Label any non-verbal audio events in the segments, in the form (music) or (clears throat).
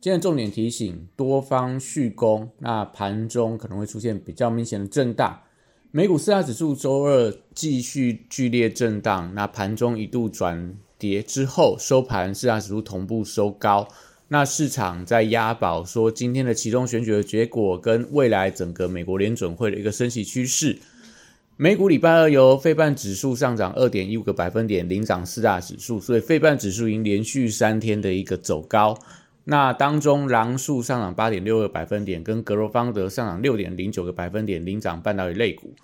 今天重点提醒：多方续攻，那盘中可能会出现比较明显的震荡。美股四大指数周二继续剧烈震荡，那盘中一度转跌之后，收盘四大指数同步收高。那市场在押宝说，今天的其中选举的结果跟未来整个美国联准会的一个升息趋势。美股礼拜二由费半指数上涨二点一五个百分点领涨四大指数，所以费半指数已经连续三天的一个走高。那当中，狼数上涨八点六个百分点，跟格罗方德上涨六点零九个百分点，领涨半导体类股。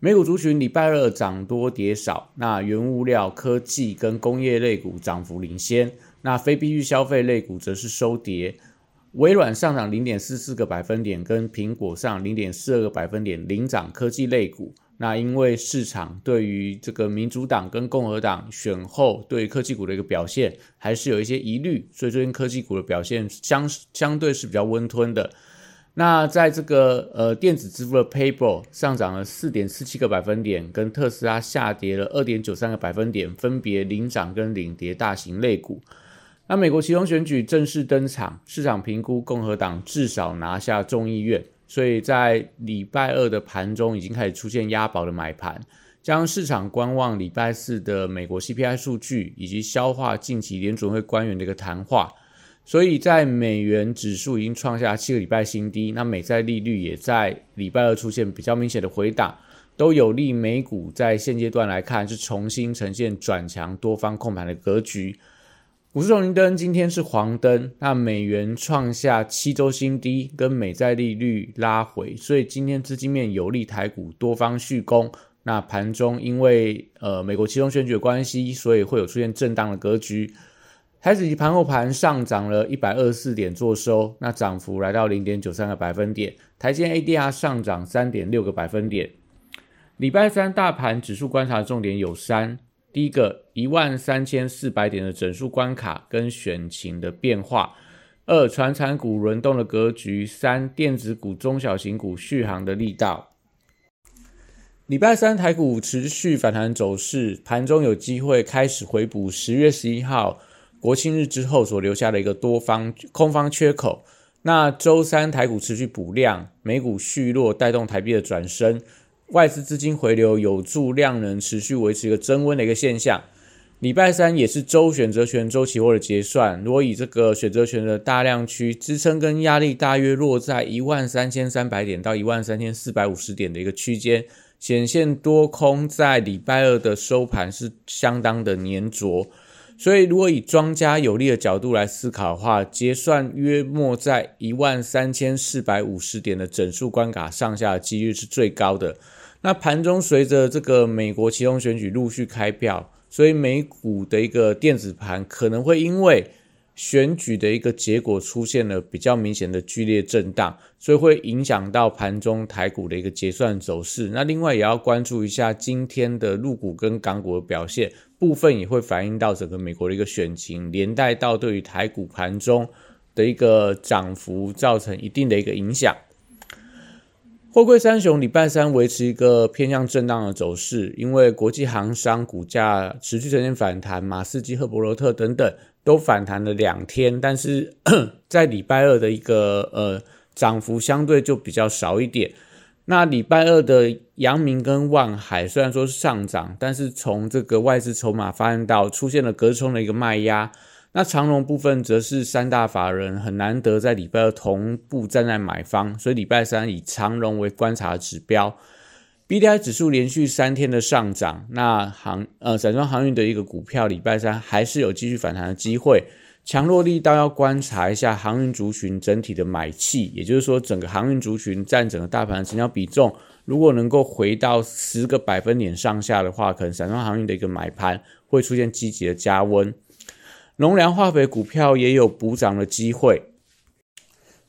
美股族群礼拜二涨多跌少，那原物料、科技跟工业类股涨幅领先，那非必需消费类股则是收跌。微软上涨零点四四个百分点，跟苹果上零点四二个百分点，领涨科技类股。那因为市场对于这个民主党跟共和党选后对科技股的一个表现还是有一些疑虑，所以最近科技股的表现相相对是比较温吞的。那在这个呃电子支付的 PayPal 上涨了四点四七个百分点，跟特斯拉下跌了二点九三个百分点，分别领涨跟领跌大型类股。那美国其中选举正式登场，市场评估共和党至少拿下众议院。所以在礼拜二的盘中已经开始出现押宝的买盘，将市场观望礼拜四的美国 CPI 数据，以及消化近期联准会官员的一个谈话。所以在美元指数已经创下七个礼拜新低，那美债利率也在礼拜二出现比较明显的回档，都有利美股在现阶段来看是重新呈现转强多方控盘的格局。股市红绿灯今天是黄灯，那美元创下七周新低，跟美债利率拉回，所以今天资金面有利台股多方续攻。那盘中因为呃美国期中选举的关系，所以会有出现震荡的格局。台指期盘后盘上涨了一百二十四点做收，那涨幅来到零点九三个百分点。台积 ADR 上涨三点六个百分点。礼拜三大盘指数观察重点有三。第一个一万三千四百点的整数关卡跟选情的变化，二传产股轮动的格局，三电子股、中小型股续航的力道。礼拜三台股持续反弹走势，盘中有机会开始回补十月十一号国庆日之后所留下的一个多方空方缺口。那周三台股持续补量，美股续弱，带动台币的转升。外资资金回流有助量能持续维持一个增温的一个现象。礼拜三也是周选择权周期货的结算，如果以这个选择权的大量区支撑跟压力大约落在一万三千三百点到一万三千四百五十点的一个区间，显现多空在礼拜二的收盘是相当的粘着。所以如果以庄家有利的角度来思考的话，结算约莫在一万三千四百五十点的整数关卡上下的几率是最高的。那盘中随着这个美国其中选举陆续开票，所以美股的一个电子盘可能会因为选举的一个结果出现了比较明显的剧烈震荡，所以会影响到盘中台股的一个结算走势。那另外也要关注一下今天的陆股跟港股的表现，部分也会反映到整个美国的一个选情，连带到对于台股盘中的一个涨幅造成一定的一个影响。货柜三雄礼拜三维持一个偏向震荡的走势，因为国际航商股价持续呈现反弹，马士基、赫伯罗特等等都反弹了两天，但是 (clears throat) 在礼拜二的一个呃涨幅相对就比较少一点。那礼拜二的阳明跟万海虽然说是上涨，但是从这个外资筹码发现到出现了隔冲的一个卖压。那长荣部分则是三大法人很难得在礼拜二同步站在买方，所以礼拜三以长荣为观察指标。B D I 指数连续三天的上涨，那航呃散装航运的一个股票礼拜三还是有继续反弹的机会。强弱力道要观察一下航运族群整体的买气，也就是说整个航运族群占整个大盘的成交比重，如果能够回到十个百分点上下的话，可能散装航运的一个买盘会出现积极的加温。农粮化肥股票也有补涨的机会。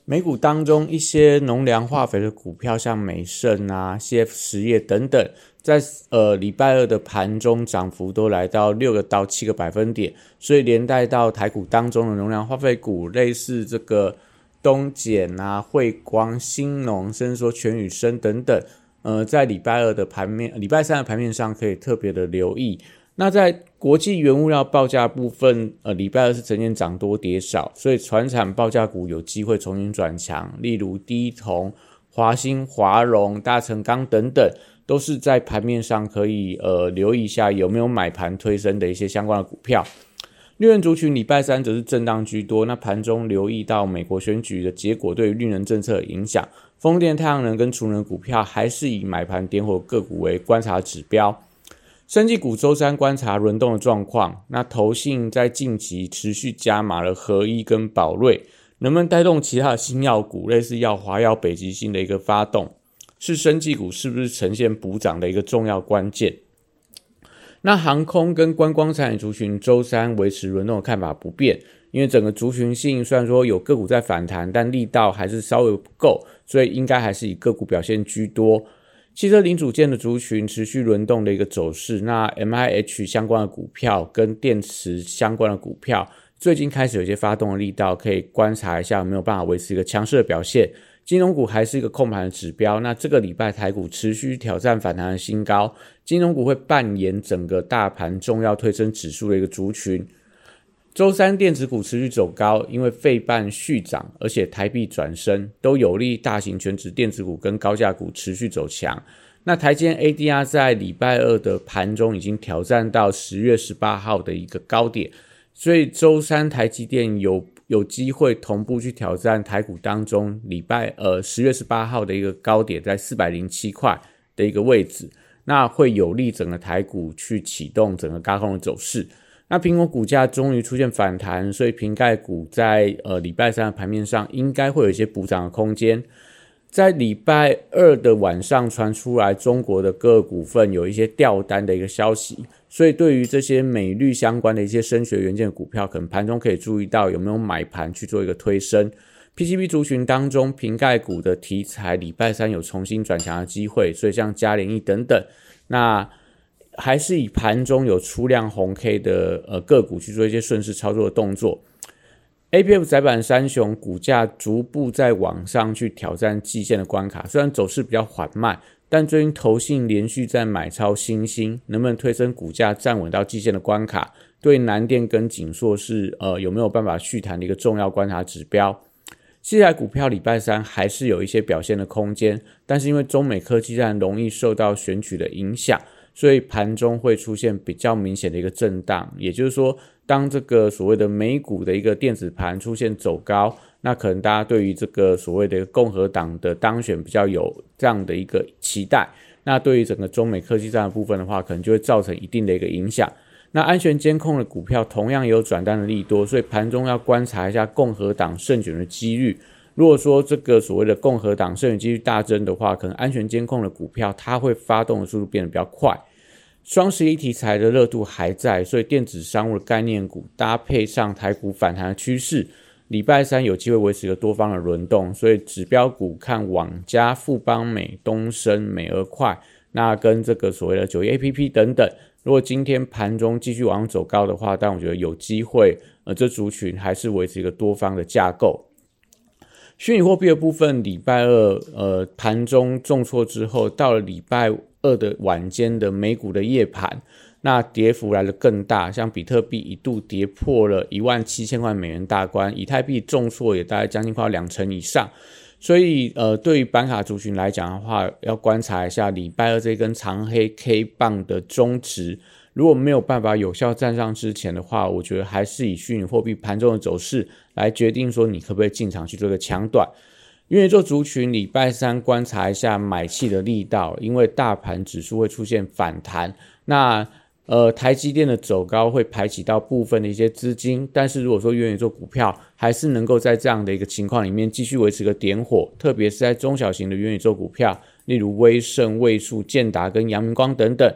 美股当中一些农粮化肥的股票，像美盛啊、CF 实业等等，在呃礼拜二的盘中涨幅都来到六个到七个百分点，所以连带到台股当中的农粮化肥股，类似这个东碱啊、汇光、新农，甚至说全宇生等等，呃，在礼拜二的盘面、礼拜三的盘面上可以特别的留意。那在国际原物料报价部分，呃，礼拜二是呈现涨多跌少，所以船产报价股有机会重新转强，例如低铜、华兴、华荣、大成钢等等，都是在盘面上可以呃留意一下有没有买盘推升的一些相关的股票。绿能族群礼拜三则是震荡居多，那盘中留意到美国选举的结果对于绿能政策影响，风电、太阳能跟储能股票还是以买盘点火个股为观察指标。生技股周三观察轮动的状况，那投信在近期持续加码了合一跟宝瑞，能不能带动其他的新药股，类似药华药、北极星的一个发动，是生技股是不是呈现补涨的一个重要关键？那航空跟观光产业族群周三维持轮动的看法不变，因为整个族群性虽然说有个股在反弹，但力道还是稍微不够，所以应该还是以个股表现居多。汽车零组件的族群持续轮动的一个走势，那 M I H 相关的股票跟电池相关的股票，最近开始有些发动的力道，可以观察一下有没有办法维持一个强势的表现。金融股还是一个控盘的指标，那这个礼拜台股持续挑战反弹的新高，金融股会扮演整个大盘重要推升指数的一个族群。周三电子股持续走高，因为费半续涨，而且台币转升，都有利大型全值电子股跟高价股持续走强。那台积 ADR 在礼拜二的盘中已经挑战到十月十八号的一个高点，所以周三台积电有有机会同步去挑战台股当中礼拜呃十月十八号的一个高点，在四百零七块的一个位置，那会有利整个台股去启动整个高空的走势。那苹果股价终于出现反弹，所以瓶盖股在呃礼拜三的盘面上应该会有一些补涨的空间。在礼拜二的晚上传出来中国的各股份有一些掉单的一个消息，所以对于这些美绿相关的一些声学元件股票，可能盘中可以注意到有没有买盘去做一个推升。PCB 族群当中，瓶盖股的题材礼拜三有重新转强的机会，所以像嘉联益等等，那。还是以盘中有出量红 K 的呃个股去做一些顺势操作的动作。A P F 窄板三雄股价逐步在往上去挑战季线的关卡，虽然走势比较缓慢，但最近投信连续在买超新兴，能不能推升股价站稳到季线的关卡？对南电跟锦硕是呃有没有办法续谈的一个重要观察指标。现在股票礼拜三还是有一些表现的空间，但是因为中美科技战容易受到选举的影响。所以盘中会出现比较明显的一个震荡，也就是说，当这个所谓的美股的一个电子盘出现走高，那可能大家对于这个所谓的共和党的当选比较有这样的一个期待，那对于整个中美科技战的部分的话，可能就会造成一定的一个影响。那安全监控的股票同样有转单的利多，所以盘中要观察一下共和党胜选的几率。如果说这个所谓的共和党胜选几率大增的话，可能安全监控的股票它会发动的速度变得比较快。双十一题材的热度还在，所以电子商务的概念股搭配上台股反弹的趋势，礼拜三有机会维持一个多方的轮动。所以指标股看网加、富邦美、东升、美而快，那跟这个所谓的九一 A P P 等等。如果今天盘中继续往上走高的话，但我觉得有机会，呃，这族群还是维持一个多方的架构。虚拟货币的部分，礼拜二呃盘中重挫之后，到了礼拜二的晚间的美股的夜盘，那跌幅来的更大，像比特币一度跌破了一万七千万美元大关，以太币重挫也大概将近快两成以上。所以呃，对于板卡族群来讲的话，要观察一下礼拜二这根长黑 K 棒的中值。如果没有办法有效站上之前的话，我觉得还是以虚拟货币盘中的走势来决定说你可不可以进场去做个强短。因为做族群礼拜三观察一下买气的力道，因为大盘指数会出现反弹，那呃台积电的走高会排挤到部分的一些资金，但是如果说愿意做股票，还是能够在这样的一个情况里面继续维持个点火，特别是在中小型的元宇宙股票，例如威盛、位数、建达跟阳明光等等。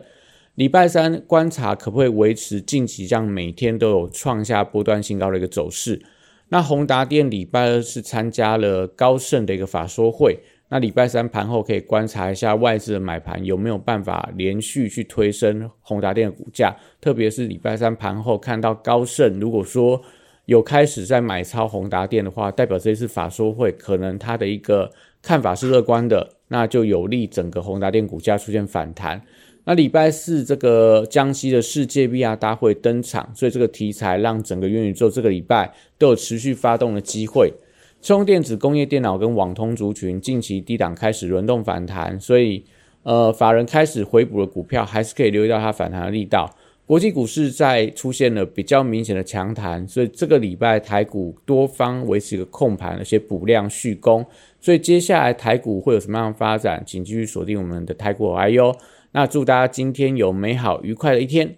礼拜三观察可不可以维持近期这样每天都有创下波段新高的一个走势？那宏达电礼拜二是参加了高盛的一个法说会，那礼拜三盘后可以观察一下外资的买盘有没有办法连续去推升宏达电的股价，特别是礼拜三盘后看到高盛如果说有开始在买超宏达电的话，代表这次法说会可能它的一个看法是乐观的，那就有利整个宏达电股价出现反弹。那礼拜四这个江西的世界 VR 大会登场，所以这个题材让整个元宇宙这个礼拜都有持续发动的机会。充电子、工业电脑跟网通族群近期低档开始轮动反弹，所以呃法人开始回补的股票还是可以留意到它反弹的力道。国际股市在出现了比较明显的强弹，所以这个礼拜台股多方维持一个控盘，而且补量续攻。所以接下来台股会有什么样的发展，请继续锁定我们的台股 I U。那祝大家今天有美好愉快的一天。